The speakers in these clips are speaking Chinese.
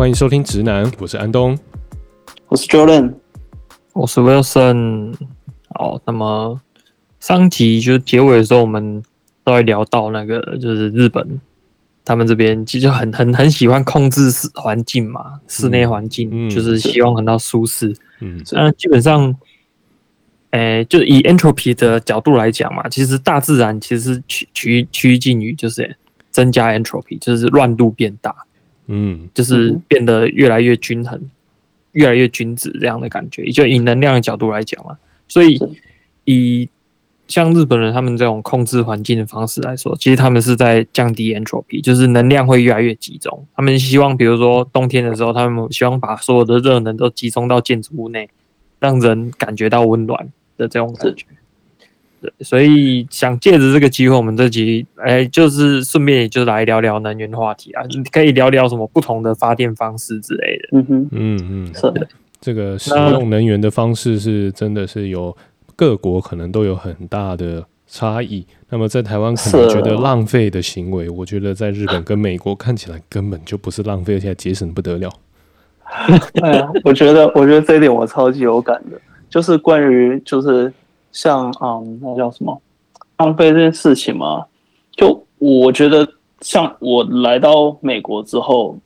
欢迎收听直男，我是安东，我是 Jordan，我是 Wilson。好，那么上集就结尾的时候，我们都会聊到那个，就是日本他们这边其实很很很喜欢控制室环境嘛，室内环境、嗯、就是希望很到舒适。嗯，那基本上。诶、欸，就以 entropy 的角度来讲嘛，其实大自然其实是趋趋趋近于就是增加 entropy，就是乱度变大，嗯，就是变得越来越均衡，越来越均质这样的感觉。就以能量的角度来讲嘛，所以以像日本人他们这种控制环境的方式来说，其实他们是在降低 entropy，就是能量会越来越集中。他们希望，比如说冬天的时候，他们希望把所有的热能都集中到建筑物内，让人感觉到温暖。的这种感觉，对，所以想借着这个机会，我们这集哎，就是顺便也就来聊聊能源话题啊，你可以聊聊什么不同的发电方式之类的。嗯哼，嗯嗯，是的，这个使用能源的方式是真的是有各国可能都有很大的差异。那么在台湾可能觉得浪费的行为，我觉得在日本跟美国看起来根本就不是浪费，而且节省不得了。哎呀，我觉得，我觉得这一点我超级有感的。就是关于就是像嗯，那叫什么浪费这件事情嘛？就我觉得，像我来到美国之后，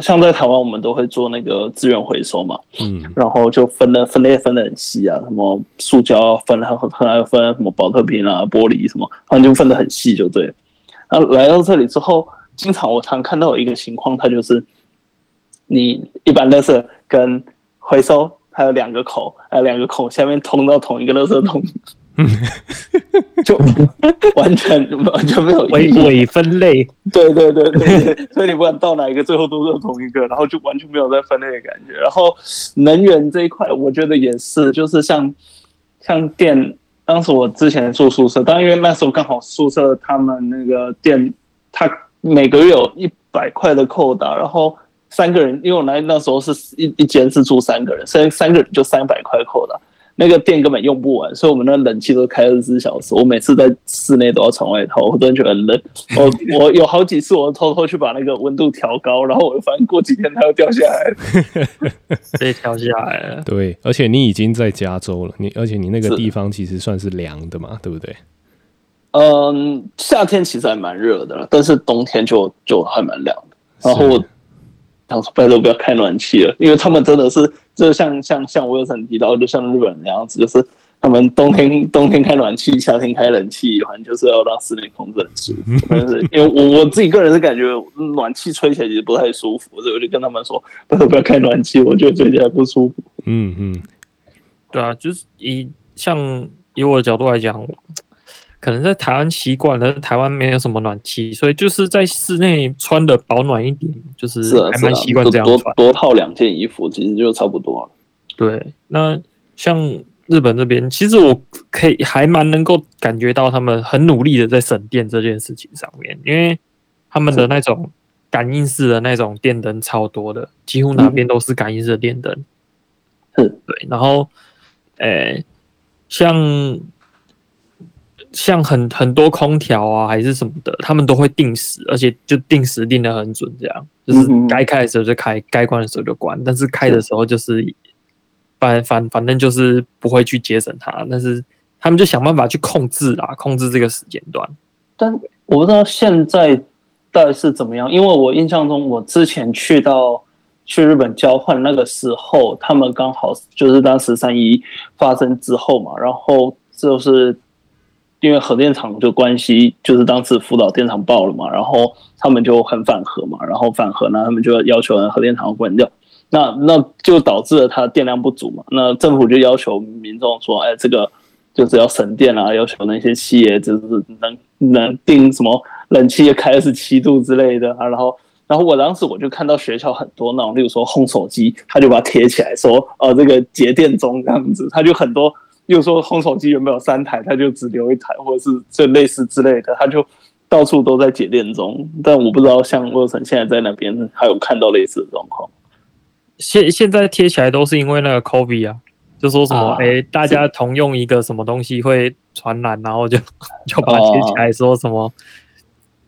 像在台湾，我们都会做那个资源回收嘛，嗯，然后就分的分类分的很细啊，什么塑胶分了很还有分什么保特瓶啊、玻璃什么，反正就分的很细，就对。那来到这里之后，经常我常看到有一个情况，它就是你一般垃圾跟回收。还有两个口，还有两个口，下面通到同一个垃圾桶，就完全完全没有伪伪分类。对对对对，所以你不管倒哪一个，最后都是同一个，然后就完全没有在分类的感觉。然后能源这一块，我觉得也是，就是像像电，当时我之前住宿舍，但因为那时候刚好宿舍他们那个电，他每个月有一百块的扣打，然后。三个人，因为我来那时候是一一间是住三个人，所以三个人就三百块扣的，那个电根本用不完，所以我们那冷气都开二十四小时。我每次在室内都要穿外套，我真的觉得很冷。我我有好几次我偷偷去把那个温度调高，然后我就发现过几天它又掉下来了，被调下来了。对，而且你已经在加州了，你而且你那个地方其实算是凉的嘛，对不对？嗯，夏天其实还蛮热的，但是冬天就就还蛮凉的。然后。想说拜托不要开暖气了，因为他们真的是，就像像像我有曾提到，就像日本人那样子，就是他们冬天冬天开暖气，夏天开冷气，反正就是要让室内空气很舒服。但是因为我我自己个人是感觉暖气吹起来其实不太舒服，所以我就跟他们说，拜托不要开暖气，我觉得吹起来不舒服。嗯嗯，对啊，就是以像以我的角度来讲。可能在台湾习惯了，台湾没有什么暖气，所以就是在室内穿的保暖一点，就是还蛮习惯这样穿。多多套两件衣服，其实就差不多了。对，那像日本这边，其实我可以还蛮能够感觉到他们很努力的在省电这件事情上面，因为他们的那种感应式的那种电灯超多的，几乎哪边都是感应式的电灯。是，对，然后，诶、欸，像。像很很多空调啊，还是什么的，他们都会定时，而且就定时定的很准，这样就是该开的时候就开，该关的时候就关。但是开的时候就是反反反正就是不会去节省它，但是他们就想办法去控制啊，控制这个时间段。但我不知道现在到底是怎么样，因为我印象中我之前去到去日本交换那个时候，他们刚好就是当时三一发生之后嘛，然后就是。因为核电厂就关系，就是当时福岛电厂爆了嘛，然后他们就很反核嘛，然后反核呢，他们就要求核电厂关掉，那那就导致了它电量不足嘛，那政府就要求民众说，哎，这个就是要省电啊，要求那些企业就是能能定什么冷气开二十七度之类的啊，然后然后我当时我就看到学校很多那种，例如说烘手机，他就把它贴起来说，呃，这个节电中这样子，他就很多。又说烘手机有没有三台，他就只留一台，或者是这类似之类的，他就到处都在解电中。但我不知道像沃森现在在那边还有看到类似的状况。现现在贴起来都是因为那个 COVID 啊，就说什么哎、啊欸，大家同用一个什么东西会传染，然后就 就把它贴起来说什么、啊、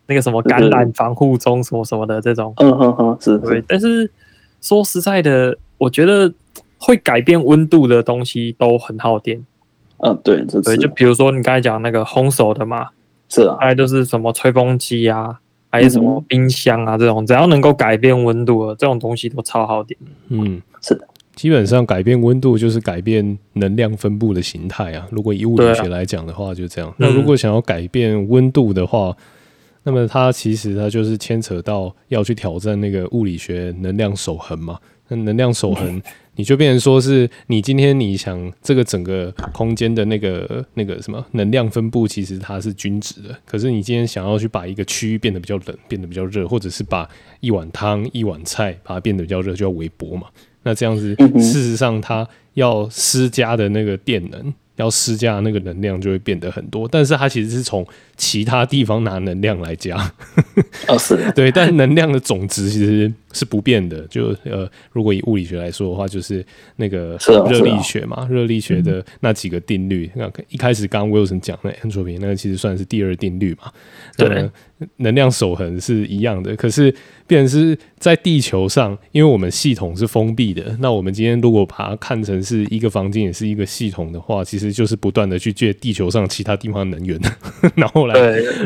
那个什么感染防护中什么什么的这种。嗯哼哼，是，对。但是说实在的，我觉得会改变温度的东西都很耗电。嗯，对，对，就比如说你刚才讲那个烘手的嘛，是啊，还有就是什么吹风机啊，还有什么冰箱啊，这种只要能够改变温度的这种东西都超耗电。嗯，是的，基本上改变温度就是改变能量分布的形态啊。如果以物理学来讲的话，就这样。那如果想要改变温度的话，那么它其实它就是牵扯到要去挑战那个物理学能量守恒嘛。那能量守恒。你就变成说是你今天你想这个整个空间的那个那个什么能量分布，其实它是均值的。可是你今天想要去把一个区域变得比较冷，变得比较热，或者是把一碗汤、一碗菜把它变得比较热，就要微波嘛。那这样子，事实上它要施加的那个电能。要施加的那个能量就会变得很多，但是它其实是从其他地方拿能量来加。哦，是，对，但能量的总值其实是不变的。就呃，如果以物理学来说的话，就是那个热力学嘛，热力学的那几个定律。那一开始刚刚 Wilson 讲的 entropy，那个其实算是第二定律嘛。对。能量守恒是一样的，可是变成是在地球上，因为我们系统是封闭的。那我们今天如果把它看成是一个房间，也是一个系统的话，其实就是不断的去借地球上其他地方的能源，然后来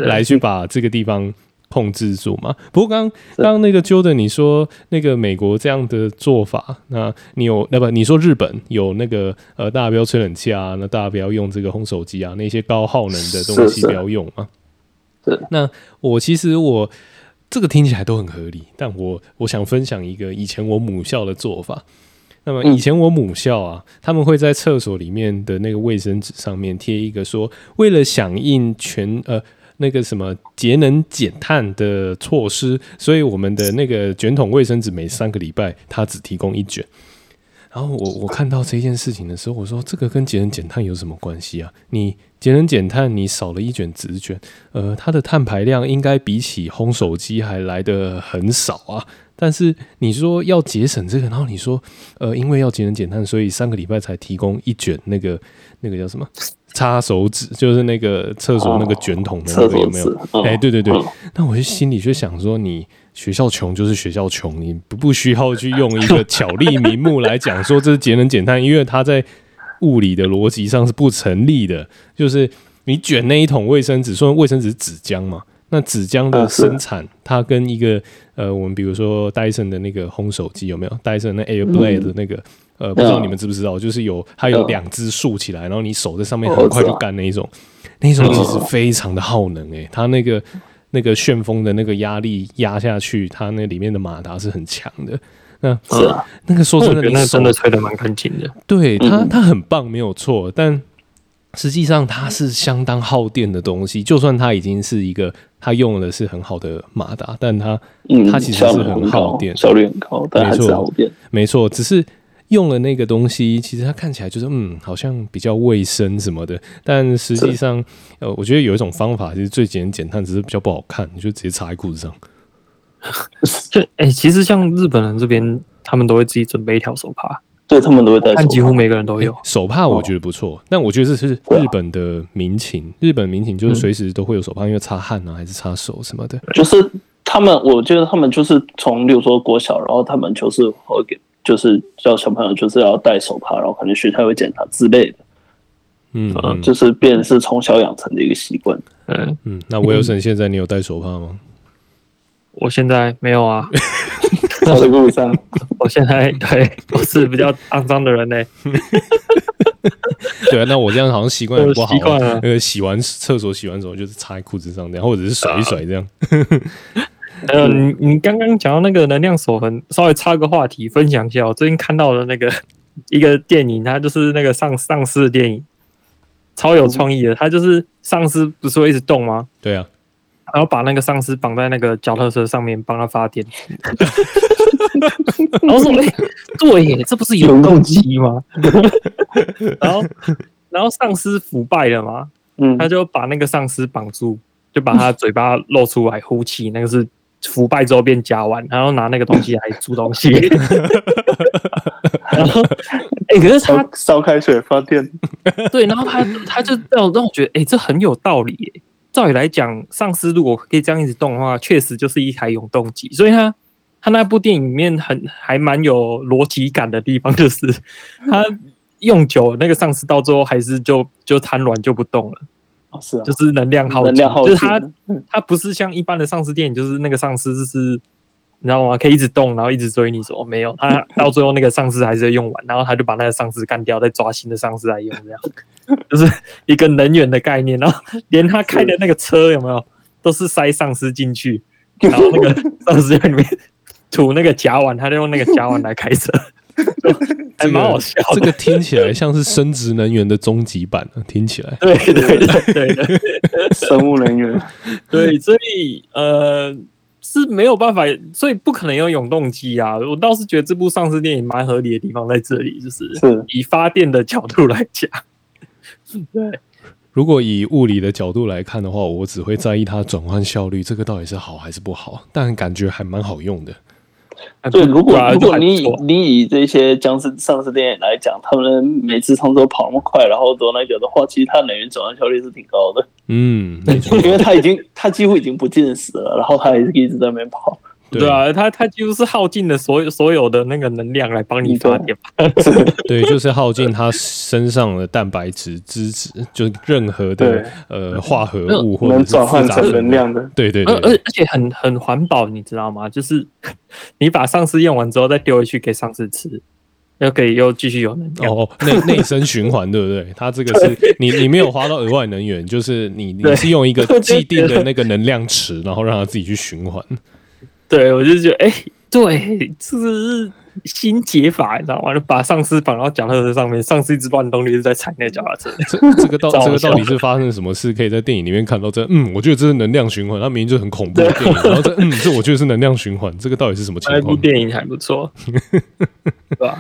来去把这个地方控制住嘛。不过刚刚刚那个 Jordan 你说那个美国这样的做法，那你有那不你说日本有那个呃，大家不要吹冷气啊，那大家不要用这个烘手机啊，那些高耗能的东西不要用啊。那我其实我这个听起来都很合理，但我我想分享一个以前我母校的做法。那么以前我母校啊，他们会在厕所里面的那个卫生纸上面贴一个说，为了响应全呃那个什么节能减碳的措施，所以我们的那个卷筒卫生纸每三个礼拜它只提供一卷。然后我我看到这件事情的时候，我说这个跟节能减碳有什么关系啊？你节能减碳，你少了一卷纸卷，呃，它的碳排量应该比起烘手机还来得很少啊。但是你说要节省这个，然后你说呃，因为要节能减碳，所以三个礼拜才提供一卷那个那个叫什么擦手纸，就是那个厕所那个卷筒的那个有没有？哎，对对对，那我就心里就想说你。学校穷就是学校穷，你不不需要去用一个巧立名目来讲说这是节能减碳，因为它在物理的逻辑上是不成立的。就是你卷那一桶卫生纸，说卫生纸纸浆嘛，那纸浆的生产，它跟一个呃，我们比如说戴森的那个烘手机有没有？戴森那 Air Blade 的那个呃，不知道你们知不知道？就是有它有两只竖起来，然后你手在上面很快就干那一种，那一种其实非常的耗能诶、欸，它那个。那个旋风的那个压力压下去，它那里面的马达是很强的。那是啊，那个说真的，那真的吹的蛮干净的。对它，它很棒，没有错。但实际上，它是相当耗电的东西。就算它已经是一个，它用的是很好的马达，但它它其实是很耗电，效率很高，但还是耗电。没错，只是。用了那个东西，其实它看起来就是嗯，好像比较卫生什么的，但实际上，呃，我觉得有一种方法，其实最简简单，只是比较不好看，你就直接插在裤子上。就 哎、欸，其实像日本人这边，他们都会自己准备一条手帕，对他们都会带，但几乎每个人都有、欸、手帕。我觉得不错，但我觉得这是日本的民情，日本民情就是随时都会有手帕，因为擦汗啊，还是擦手什么的。就是他们，我觉得他们就是从，比如说国小，然后他们就是会给。就是叫小朋友就是要戴手帕，然后可能学校会检查之类的，嗯，嗯，就是变是从小养成的一个习惯。嗯嗯，那 Wilson 现在你有戴手帕吗？我现在没有啊，在路上。我现在对我是比较肮脏的人呢。对啊，那我这样好像习惯不好。习惯了，那个洗完厕所洗完手就是插在裤子上这样，或者是甩一甩这样。呃，你你刚刚讲到那个能量守恒，稍微插个话题分享一下。我最近看到的那个一个电影，它就是那个丧丧尸的电影，超有创意的。它就是丧尸不是会一直动吗？对啊，然后把那个丧尸绑在那个脚踏车上面，帮他发电。然后说：“哎、欸，对耶，这不是永动机吗？” 然后然后丧尸腐败了嘛，嗯，他就把那个丧尸绑住，就把他嘴巴露出来呼气，那个是。腐败之后变甲烷，然后拿那个东西来煮东西。然后，哎、欸，可是他烧开水发电，对，然后他他就让让我觉得，哎、欸，这很有道理。照理来讲，丧尸如果可以这样一直动的话，确实就是一台永动机。所以他他那部电影里面很还蛮有逻辑感的地方，就是 他用久那个丧尸到最后还是就就瘫软就不动了。哦，是啊，就是能量耗尽，能量耗就是他他不是像一般的丧尸电影，就是那个丧尸就是。你知道吗？可以一直动，然后一直追你说。说没有，他到最后那个丧尸还是要用完，然后他就把那个丧尸干掉，再抓新的丧尸来用，这样 就是一个能源的概念。然后连他开的那个车有没有，都是塞丧尸进去，然后那个 丧尸在里面吐那个甲烷，他就用那个甲烷来开车，还蛮好笑、这个。这个听起来像是生殖能源的终极版，听起来。对对对对对，生物能源。对，所以呃。是没有办法，所以不可能有永动机啊！我倒是觉得这部丧尸电影蛮合理的地方在这里，就是以发电的角度来讲，对。如果以物理的角度来看的话，我只会在意它转换效率，这个到底是好还是不好？但感觉还蛮好用的。对，如果如果你以你以这些僵尸丧尸电影来讲，他们每次从头跑那么快，然后做那个的话，其实它能源转换效率是挺高的。嗯，没错，因为他已经他几乎已经不进食了，然后他还是一直在那边跑。对啊，他他几乎是耗尽了所有所有的那个能量来帮你发电。对，就是耗尽他身上的蛋白质、脂质，就任何的呃化合物或者是转换成能量的。对对对，而而且很很环保，你知道吗？就是 你把丧尸用完之后再丢回去给丧尸吃，又可以又继续有能量。哦，内内生循环，对不对？它这个是你你没有花到额外能源，就是你你是用一个既定的那个能量池，然后让它自己去循环。对，我就觉得，哎、欸，对，这是新解法，你知道吗？就把丧尸绑到脚踏车上面，丧尸一直乱动，你一直在踩那脚踏车。这这个到 这个到底是发生什么事？可以在电影里面看到这？嗯，我觉得这是能量循环，它明明就很恐怖的电影。然后这嗯，这我觉得是能量循环，这个到底是什么情况？那部电影还不错，是吧？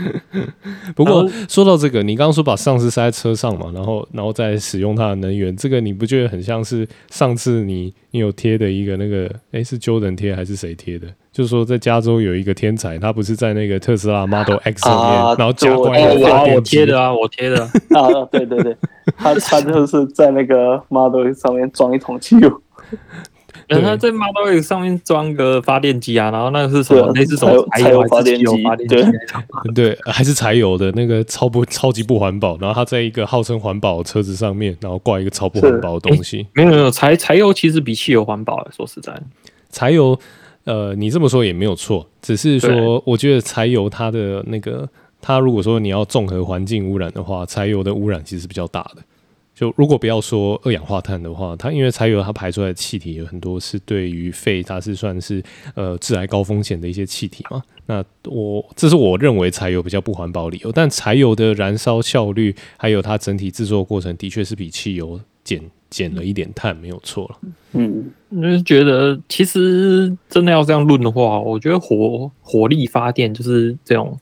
不过说到这个，你刚刚说把丧尸塞在车上嘛，然后然后再使用它的能源，这个你不觉得很像是上次你你有贴的一个那个？哎，是 Jordan 贴还是谁贴的？就是说，在加州有一个天才，他不是在那个特斯拉 Model X 上面，啊、然后加关一个发电机。我贴的啊，我贴的啊，对对对，他他就是在那个 Model X 上面装一桶汽油。然后他在 Model X 上面装个发电机啊，然后那个是什么？那是什么柴油发电机？对对，还是柴油的那个超不超级不环保。然后他在一个号称环保的车子上面，然后挂一个超不环保的东西。没有没有，柴柴油其实比汽油环保。说实在，柴油。呃，你这么说也没有错，只是说，我觉得柴油它的那个，它如果说你要综合环境污染的话，柴油的污染其实是比较大的。就如果不要说二氧化碳的话，它因为柴油它排出来的气体有很多是对于肺，它是算是呃致癌高风险的一些气体嘛。那我这是我认为柴油比较不环保理由，但柴油的燃烧效率还有它整体制作过程的确是比汽油减。减了一点碳，没有错了。嗯，就是觉得其实真的要这样论的话，我觉得火火力发电就是这种，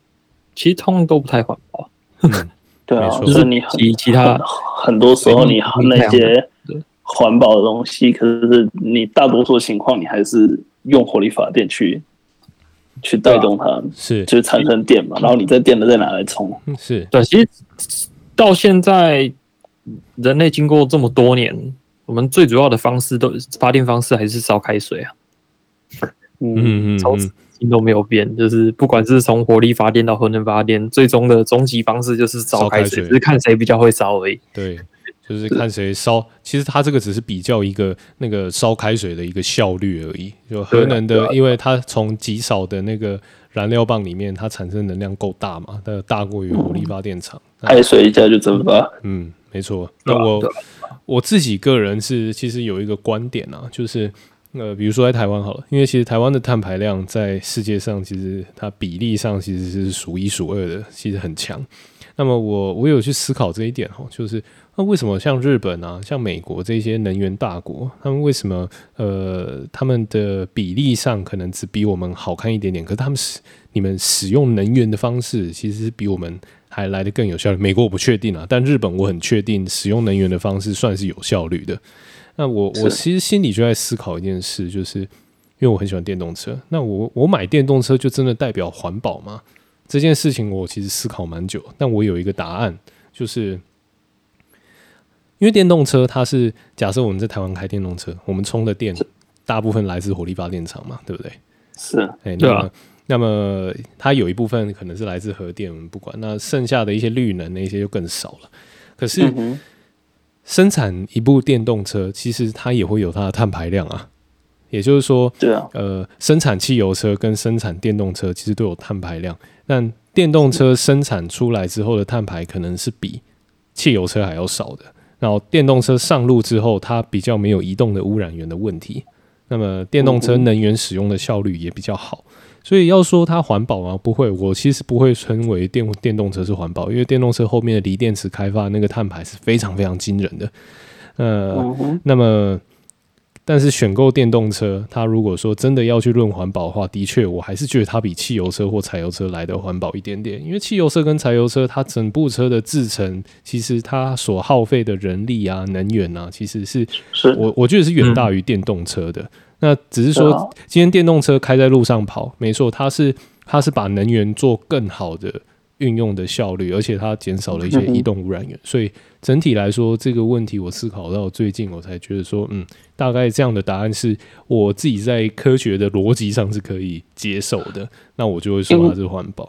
其实通常都不太环保。嗯，对啊，就是你其其他很多时候你那些环保的东西，可是你大多数情况你还是用火力发电去去带动它，是就是产生电嘛，然后你这电的再拿来充。是对，其实到现在。人类经过这么多年，我们最主要的方式都发电方式还是烧开水啊。嗯嗯嗯，从始至终都没有变，就是不管是从火力发电到核能发电，最终的终极方式就是烧开水，只是看谁比较会烧而已。对，就是看谁烧。其实它这个只是比较一个那个烧开水的一个效率而已。就核能的，因为它从极少的那个燃料棒里面，它产生能量够大嘛，它大过于火力发电厂。开水一下就蒸发。嗯。没错，那我我自己个人是其实有一个观点啊，就是呃，比如说在台湾好了，因为其实台湾的碳排量在世界上其实它比例上其实是数一数二的，其实很强。那么我我有去思考这一点哦，就是那为什么像日本啊、像美国这些能源大国，他们为什么呃他们的比例上可能只比我们好看一点点，可是他们使你们使用能源的方式其实是比我们。还来得更有效率。美国我不确定啊，但日本我很确定使用能源的方式算是有效率的。那我我其实心里就在思考一件事，就是因为我很喜欢电动车。那我我买电动车就真的代表环保吗？这件事情我其实思考蛮久，但我有一个答案，就是因为电动车它是假设我们在台湾开电动车，我们充的电大部分来自火力发电厂嘛，对不对？是，哎，对啊。那么它有一部分可能是来自核电，我们不管。那剩下的一些绿能那些就更少了。可是生产一部电动车，其实它也会有它的碳排量啊。也就是说，对啊，呃，生产汽油车跟生产电动车其实都有碳排量，但电动车生产出来之后的碳排可能是比汽油车还要少的。然后电动车上路之后，它比较没有移动的污染源的问题。那么电动车能源使用的效率也比较好。所以要说它环保吗？不会，我其实不会称为电电动车是环保，因为电动车后面的锂电池开发那个碳排是非常非常惊人的。呃，那么。但是选购电动车，它如果说真的要去论环保的话，的确，我还是觉得它比汽油车或柴油车来的环保一点点。因为汽油车跟柴油车，它整部车的制成，其实它所耗费的人力啊、能源啊，其实是，是我我觉得是远大于电动车的。那只是说，今天电动车开在路上跑，没错，它是它是把能源做更好的运用的效率，而且它减少了一些移动污染源，所以。整体来说，这个问题我思考到最近，我才觉得说，嗯，大概这样的答案是我自己在科学的逻辑上是可以接受的。那我就会说它是环保，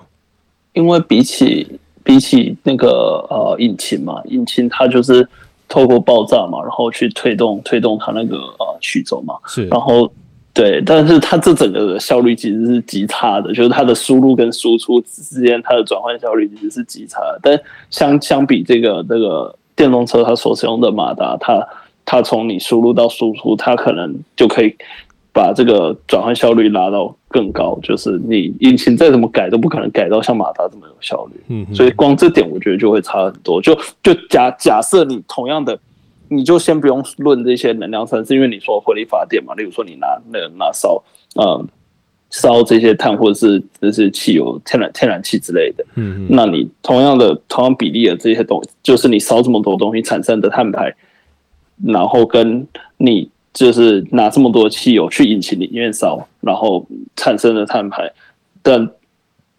因为比起比起那个呃引擎嘛，引擎它就是透过爆炸嘛，然后去推动推动它那个呃曲轴嘛，是，然后。对，但是它这整个的效率其实是极差的，就是它的输入跟输出之间，它的转换效率其实是极差的。但相相比这个这个电动车，它所使用的马达，它它从你输入到输出，它可能就可以把这个转换效率拉到更高。就是你引擎再怎么改，都不可能改到像马达这么有效率。嗯，所以光这点我觉得就会差很多。就就假假设你同样的。你就先不用论这些能量层是因为你说火力发电嘛，例如说你拿那个拿烧，嗯，烧这些碳或者是这些汽油、天然天然气之类的，嗯，那你同样的同样比例的这些东西，就是你烧这么多东西产生的碳排，然后跟你就是拿这么多汽油去引擎里面烧，然后产生的碳排，但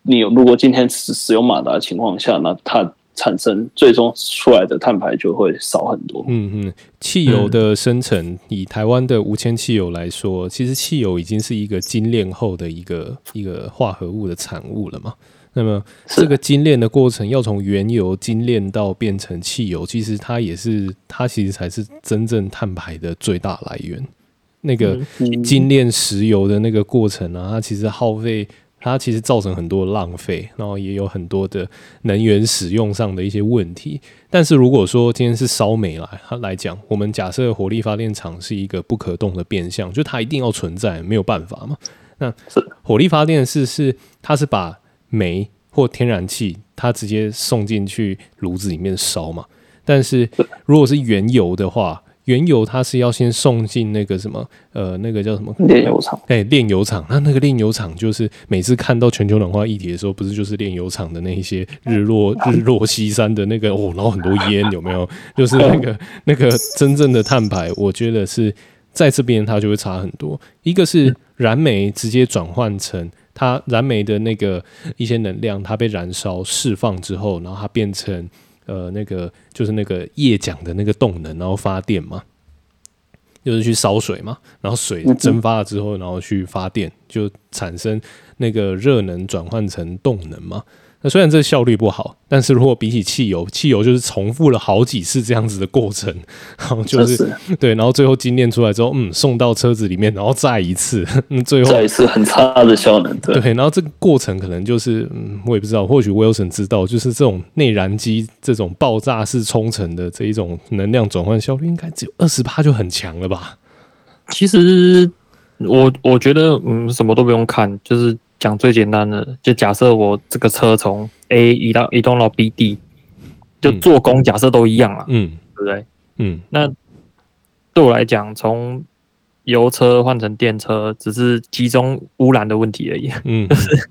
你如果今天使使用马达的情况下，那它。产生最终出来的碳排就会少很多。嗯嗯，汽油的生成，以台湾的无铅汽油来说，其实汽油已经是一个精炼后的一个一个化合物的产物了嘛。那么这个精炼的过程要从原油精炼到变成汽油，其实它也是它其实才是真正碳排的最大来源。那个精炼石油的那个过程啊，它其实耗费。它其实造成很多浪费，然后也有很多的能源使用上的一些问题。但是如果说今天是烧煤来来讲，我们假设火力发电厂是一个不可动的变相，就它一定要存在，没有办法嘛。那火力发电是是它是把煤或天然气，它直接送进去炉子里面烧嘛。但是如果是原油的话，原油它是要先送进那个什么呃，那个叫什么炼油厂？哎、欸，炼油厂。那那个炼油厂就是每次看到全球暖化议题的时候，不是就是炼油厂的那一些日落日落西山的那个哦，然后很多烟有没有？就是那个 那个真正的碳排，我觉得是在这边它就会差很多。一个是燃煤直接转换成它燃煤的那个一些能量，它被燃烧释放之后，然后它变成。呃，那个就是那个液桨的那个动能，然后发电嘛，就是去烧水嘛，然后水蒸发了之后，然后去发电，就产生那个热能转换成动能嘛。那虽然这效率不好，但是如果比起汽油，汽油就是重复了好几次这样子的过程，然后就是，是对，然后最后精炼出来之后，嗯，送到车子里面，然后再一次，嗯，最后再一次很差的效能，对，对，然后这个过程可能就是，嗯，我也不知道，或许 Wilson 知道，就是这种内燃机这种爆炸式冲程的这一种能量转换效率，应该只有二十八就很强了吧？其实我我觉得，嗯，什么都不用看，就是。讲最简单的，就假设我这个车从 A 移到移动到 B 地，就做工假设都一样了，嗯，对不对？嗯，那对我来讲，从油车换成电车，只是集中污染的问题而已。嗯，就是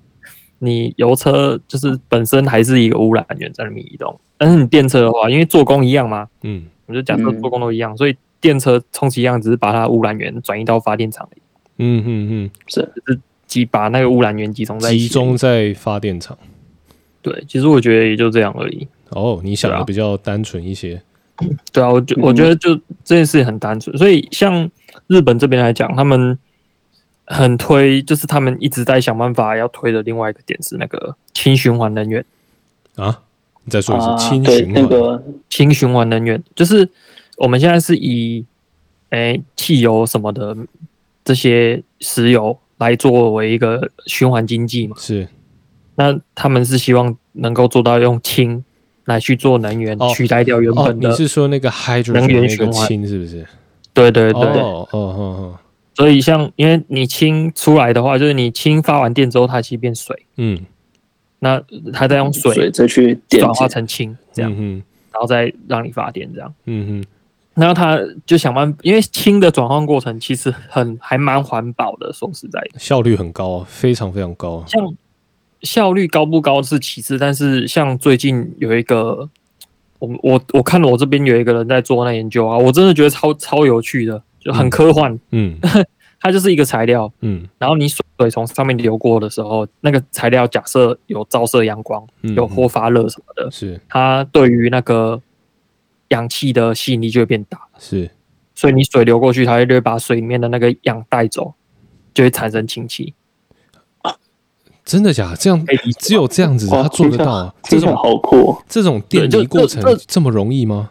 你油车就是本身还是一个污染源在里面移动，但是你电车的话，因为做工一样嘛，嗯，我就假设做工都一样，所以电车充其量只是把它污染源转移到发电厂里。嗯嗯嗯，是是。把那个污染源集中在集中在发电厂，对，其实我觉得也就这样而已。哦，你想的比较单纯一些。对啊，我觉我觉得就这件事很单纯，所以像日本这边来讲，他们很推，就是他们一直在想办法要推的另外一个点是那个轻循环能源啊。你再说一次，啊、氢循环那个氢循环能源，就是我们现在是以诶、欸、汽油什么的这些石油来作为一个循环经济嘛。是，那他们是希望能够做到用氢来去做能源，哦、取代掉原本的。哦、你是说那个 hydrogen 能源循环氢是不是？对对对。哦哦哦哦。所以像因为你氢出来的话，就是你氢发完电之后，它其实变水。嗯。那它再用水，再去转化成氢，这样，嗯、然后再让你发电，这样。嗯哼。然后他就想办法，因为氢的转换过程其实很还蛮环保的，说实在的，效率很高，非常非常高。像效率高不高是其次，但是像最近有一个，我我我看了我这边有一个人在做那研究啊，我真的觉得超超有趣的，就很科幻。嗯。它就是一个材料，嗯，然后你水从上面流过的时候，那个材料假设有照射阳光，嗯、有或发热什么的，是它对于那个氧气的吸引力就会变大，是，所以你水流过去，它就会把水里面的那个氧带走，就会产生氢气。真的假的？这样只有这样子它做得到？这种好酷，这种电离过程这么容易吗？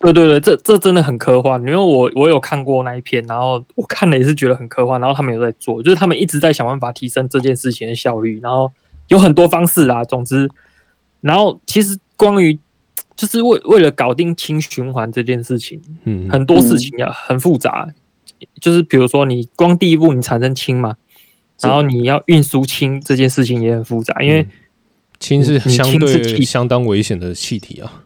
对对对，这这真的很科幻，因为我我有看过那一篇，然后我看了也是觉得很科幻，然后他们有在做，就是他们一直在想办法提升这件事情的效率，然后有很多方式啦，总之，然后其实关于就是为为了搞定氢循环这件事情，嗯，很多事情要很复杂，就是比如说你光第一步你产生氢嘛，然后你要运输氢这件事情也很复杂，因为氢是相对相当危险的气体啊。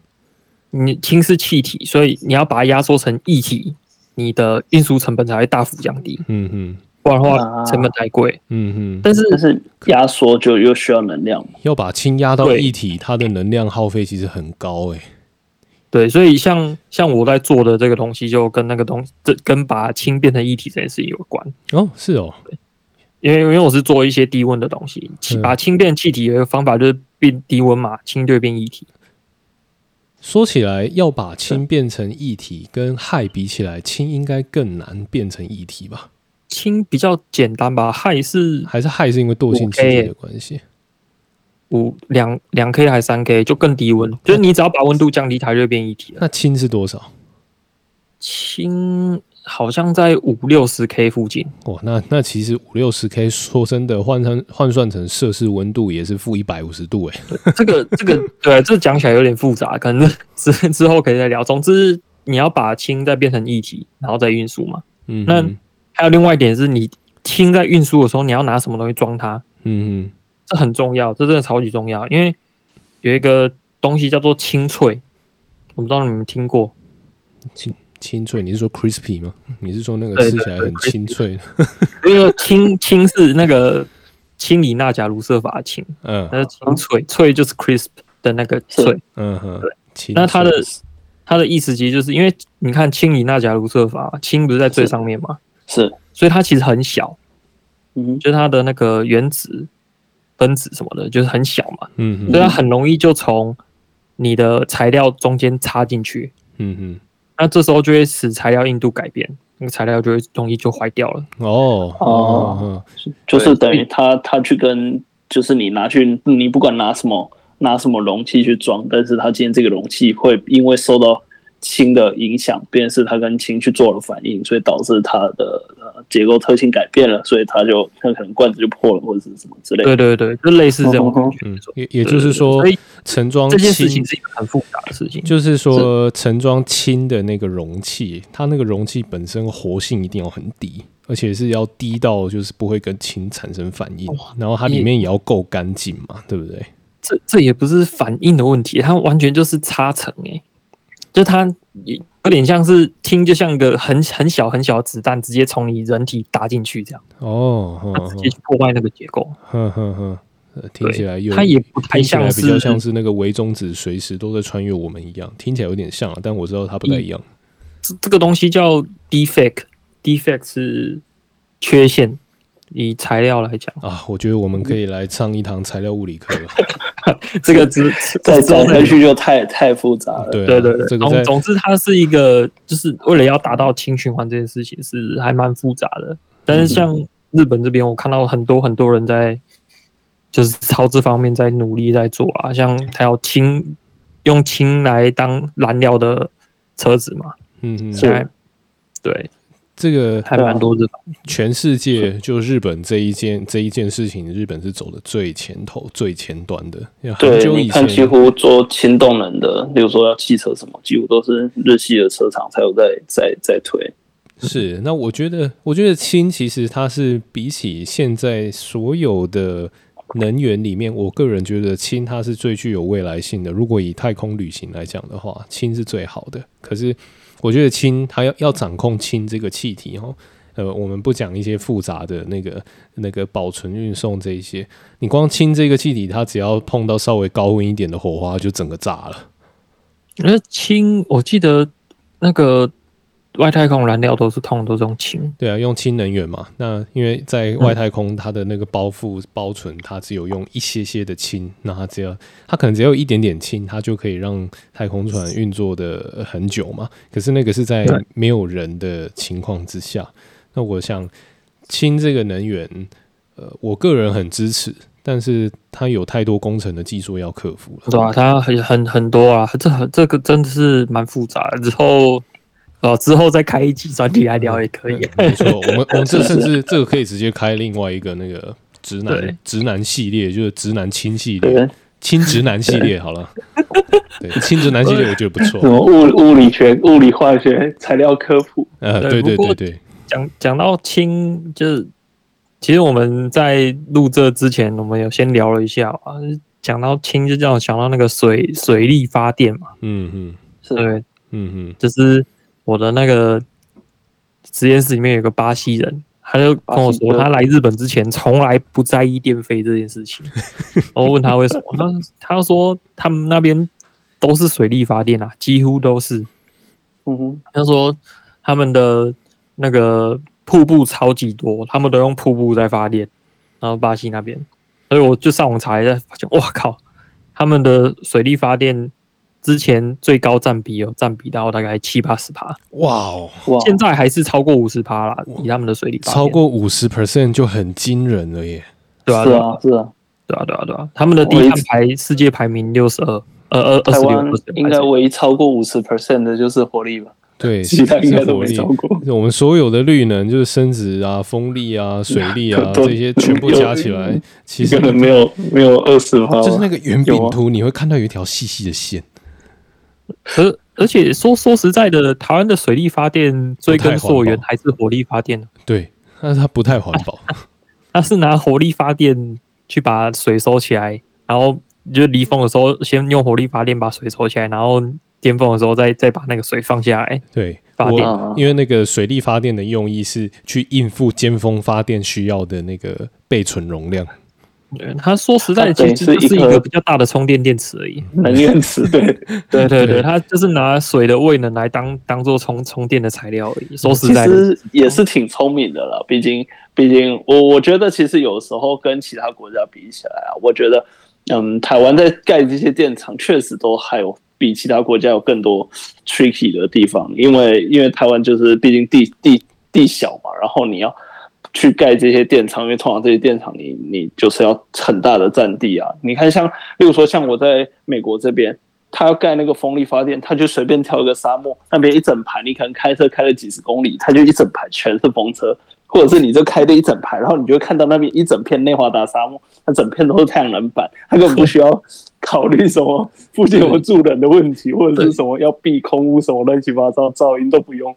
你氢是气体，所以你要把它压缩成液体，你的运输成本才会大幅降低。嗯哼，不然的话成本太贵。嗯哼，但是但是压缩就又需要能量，要把氢压到一体，它的能量耗费其实很高诶、欸。对，所以像像我在做的这个东西，就跟那个东西，这跟把氢变成液体这件事情有关。哦，是哦，因为因为我是做一些低温的东西，把氢变气体有一个方法就是变低温嘛，氢就会变液体。说起来，要把氢变成液体，跟氦比起来，氢应该更难变成液体吧？氢比较简单吧？氦是还是氦是因为惰性气体的关系？五两两 K 还是三 K 就更低温，就是你只要把温度降低，它就会变一体了。那氢是多少？氢。好像在五六十 K 附近哇，那那其实五六十 K 说真的换成换算成摄氏温度也是负一百五十度哎。这个这个对，这讲起来有点复杂，可能之之后可以再聊。总之你要把氢再变成液体，然后再运输嘛。嗯，那还有另外一点是你氢在运输的时候，你要拿什么东西装它？嗯嗯，这很重要，这真的超级重要，因为有一个东西叫做氢脆，我不知道你们听过清。清脆，你是说 crispy 吗？你是说那个吃起来很清脆？因为氢氢是那个氢离钠钾卢瑟法氢，嗯，那是清脆，脆就是 crisp 的那个脆，嗯哼，对。那它的它的意思其实就是因为你看氢离钠钾卢瑟法，氢不是在最上面吗？是，所以它其实很小，嗯，就是它的那个原子分子什么的，就是很小嘛，嗯，所以它很容易就从你的材料中间插进去，嗯哼。那这时候就会使材料硬度改变，那个材料就会容易就坏掉了。哦。哦，就是等于它它去跟，就是你拿去，你不管拿什么拿什么容器去装，但是它今天这个容器会因为受到氢的影响，便是它跟氢去做了反应，所以导致它的呃结构特性改变了，所以它就它可能罐子就破了或者是什么之类的。对对对，就类似这种感觉。嗯，也也就是说，盛装这件事情是一个很复杂的事情。就是说，盛装氢的那个容器，它那个容器本身活性一定要很低，而且是要低到就是不会跟氢产生反应，然后它里面也要够干净嘛，对不对？这这也不是反应的问题，它完全就是差层诶。就它有点像是听，就像一个很很小很小的子弹，直接从你人体打进去这样。哦，它直接去破坏那个结构。哼哼哼，听起来有它也不太像是，比较像是那个微中子随时都在穿越我们一样，听起来有点像，但我知道它不太一样。这这个东西叫 defect，defect 是缺陷。以材料来讲啊，我觉得我们可以来上一堂材料物理课了。这个只 再走下去就太太复杂了。对对对对，这个总之它是一个，就是为了要达到氢循环这件事情是还蛮复杂的。但是像日本这边，我看到很多很多人在，就是朝这方面在努力在做啊，像他要氢，用氢来当燃料的车子嘛，嗯嗯，现在对。这个还蛮多的，全世界就日本这一件这一件事情，日本是走的最前头、最前端的。对，你看几乎做轻动能的，比如说要汽车什么，几乎都是日系的车厂才有在在在推。是，那我觉得，我觉得氢其实它是比起现在所有的能源里面，我个人觉得氢它是最具有未来性的。如果以太空旅行来讲的话，氢是最好的。可是。我觉得氢，它要要掌控氢这个气体哦，呃，我们不讲一些复杂的那个那个保存、运送这一些，你光氢这个气体，它只要碰到稍微高温一点的火花，就整个炸了。那氢，我记得那个。外太空燃料都是通都是用氢，对啊，用氢能源嘛。那因为在外太空，它的那个包覆包存，它只有用一些些的氢，那它只要它可能只要有一点点氢，它就可以让太空船运作的很久嘛。可是那个是在没有人的情况之下。那我想氢这个能源，呃，我个人很支持，但是它有太多工程的技术要克服了。对啊，它很很很多啊，这很这个真的是蛮复杂的。之后。哦，之后再开一集专题来聊也可以。没错，我们我们这甚至这个可以直接开另外一个那个直男直男系列，就是直男亲系列，亲直男系列好了。对，亲直男系列我觉得不错。什么物物理学、物理化学、材料科普？呃，对对对对。讲讲到氢，就是其实我们在录这之前，我们有先聊了一下啊。讲到氢，就叫我想到那个水水力发电嘛。嗯嗯，是对，嗯嗯，就是。我的那个实验室里面有个巴西人，他就跟我说，他来日本之前从来不在意电费这件事情。我问他为什么，他他说他们那边都是水力发电啊，几乎都是。嗯哼，他说他们的那个瀑布超级多，他们都用瀑布在发电。然后巴西那边，所以我就上网查一下，发现哇靠，他们的水力发电。之前最高占比有占比到大概七八十趴，哇哦！现在还是超过五十趴啦，以他们的水力超过五十 percent 就很惊人了耶！对啊，是啊，是啊，对啊，对啊，对啊，他们的低碳排世界排名六十二，呃呃，台湾应该唯一超过五十 percent 的就是火力吧？对，其他应该都没超过。我们所有的绿能就是生殖啊、风力啊、水力啊 这些全部加起来，其实可能没有没有二十趴，就是那个圆饼图，你会看到有一条细细的线。而而且说说实在的，台湾的水力发电追根溯源还是火力发电。对，但是它不太环保。它是拿火力发电去把水收起来，然后就离峰的时候先用火力发电把水收起来，然后巅峰的时候再再把那个水放下来。对，发电。因为那个水力发电的用意是去应付尖峰发电需要的那个备存容量。他说实在，其实是一个比较大的充电电池而已，能源池。对，对，对，对，它就是拿水的位能来当当做充充电的材料而已。说实在，其实也是挺聪明的了。毕竟，毕竟我我觉得，其实有时候跟其他国家比起来啊，我觉得，嗯，台湾在盖这些电厂，确实都还有比其他国家有更多 tricky 的地方。因为，因为台湾就是毕竟地地地小嘛，然后你要。去盖这些电厂，因为通常这些电厂，你你就是要很大的占地啊。你看，像例如说，像我在美国这边，他要盖那个风力发电，他就随便挑一个沙漠，那边一整排，你可能开车开了几十公里，他就一整排全是风车，或者是你就开了一整排，然后你就会看到那边一整片内华达沙漠，它整片都是太阳能板，它根本不需要考虑什么附近有住人的问题，或者是什么要避空屋什么乱七八糟噪音都不用。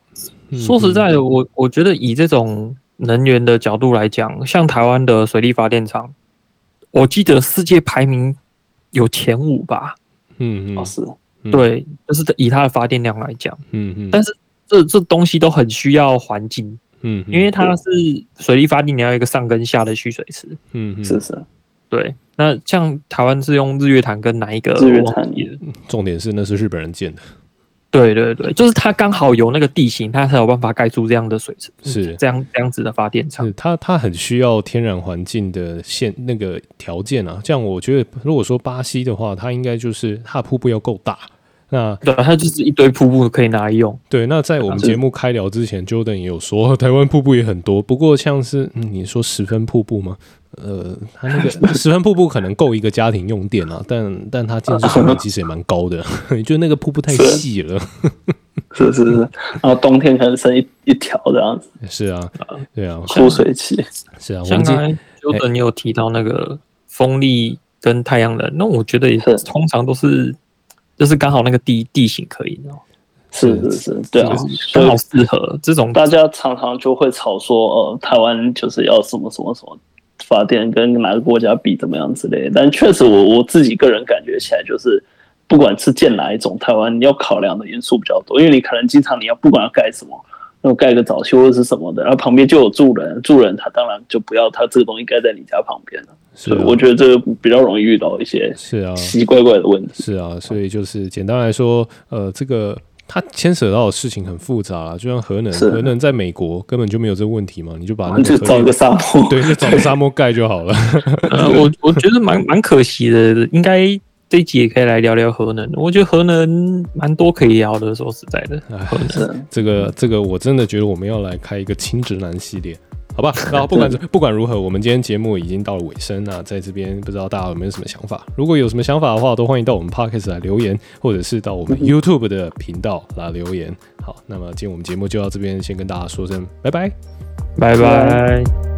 说实在的，我我觉得以这种。能源的角度来讲，像台湾的水力发电厂，我记得世界排名有前五吧。嗯嗯，哦、是，对，就是以它的发电量来讲，嗯嗯，但是这这东西都很需要环境，嗯，因为它是水力发电，你要一个上跟下的蓄水池，嗯，是是，对。那像台湾是用日月潭跟哪一个？日月潭，重点是那是日本人建的。对对对，就是它刚好有那个地形，它才有办法盖出这样的水池，是这样这样子的发电厂。它它很需要天然环境的现那个条件啊。这样我觉得，如果说巴西的话，它应该就是它的瀑布要够大，那对，它就是一堆瀑布可以拿来用。对，那在我们节目开聊之前，Jordan 也有说 台湾瀑布也很多，不过像是、嗯、你说十分瀑布吗？呃，它那个 十分瀑布可能够一个家庭用电啊，但但它建筑成本其实也蛮高的，你觉得那个瀑布太细了。是是是，然后冬天可能剩一一条这样子。是啊，对啊，枯水期。是啊，刚才 Jordan 你有提到那个风力跟太阳能，那我觉得也是通常都是，就是刚好那个地地形可以，是是是，对啊，刚好适合这种。大家常常就会吵说，呃，台湾就是要什么什么什么发电，跟哪个国家比怎么样之类的。但确实，我我自己个人感觉起来就是。不管是建哪一种，台湾你要考量的因素比较多，因为你可能经常你要不管要盖什么，要盖个早修或者是什么的，然后旁边就有住人，住人他当然就不要他这个东西盖在你家旁边了。是、啊，我觉得这个比较容易遇到一些是啊奇奇怪怪的问题。是啊，所以就是简单来说，呃，这个它牵扯到的事情很复杂啦，就像核能，核能在美国根本就没有这个问题嘛，你就把那个就找一个沙漠，对，就找个沙漠盖就好了。呃，我我觉得蛮蛮可惜的，应该。这一集也可以来聊聊核能，我觉得核能蛮多可以聊的。说实在的，核能这个这个我真的觉得我们要来开一个亲直男系列，好吧？然后不管不管如何，我们今天节目已经到了尾声，那在这边不知道大家有没有什么想法？如果有什么想法的话，都欢迎到我们 Podcast 来留言，或者是到我们 YouTube 的频道来留言。好，那么今天我们节目就到这边，先跟大家说声拜拜，拜拜。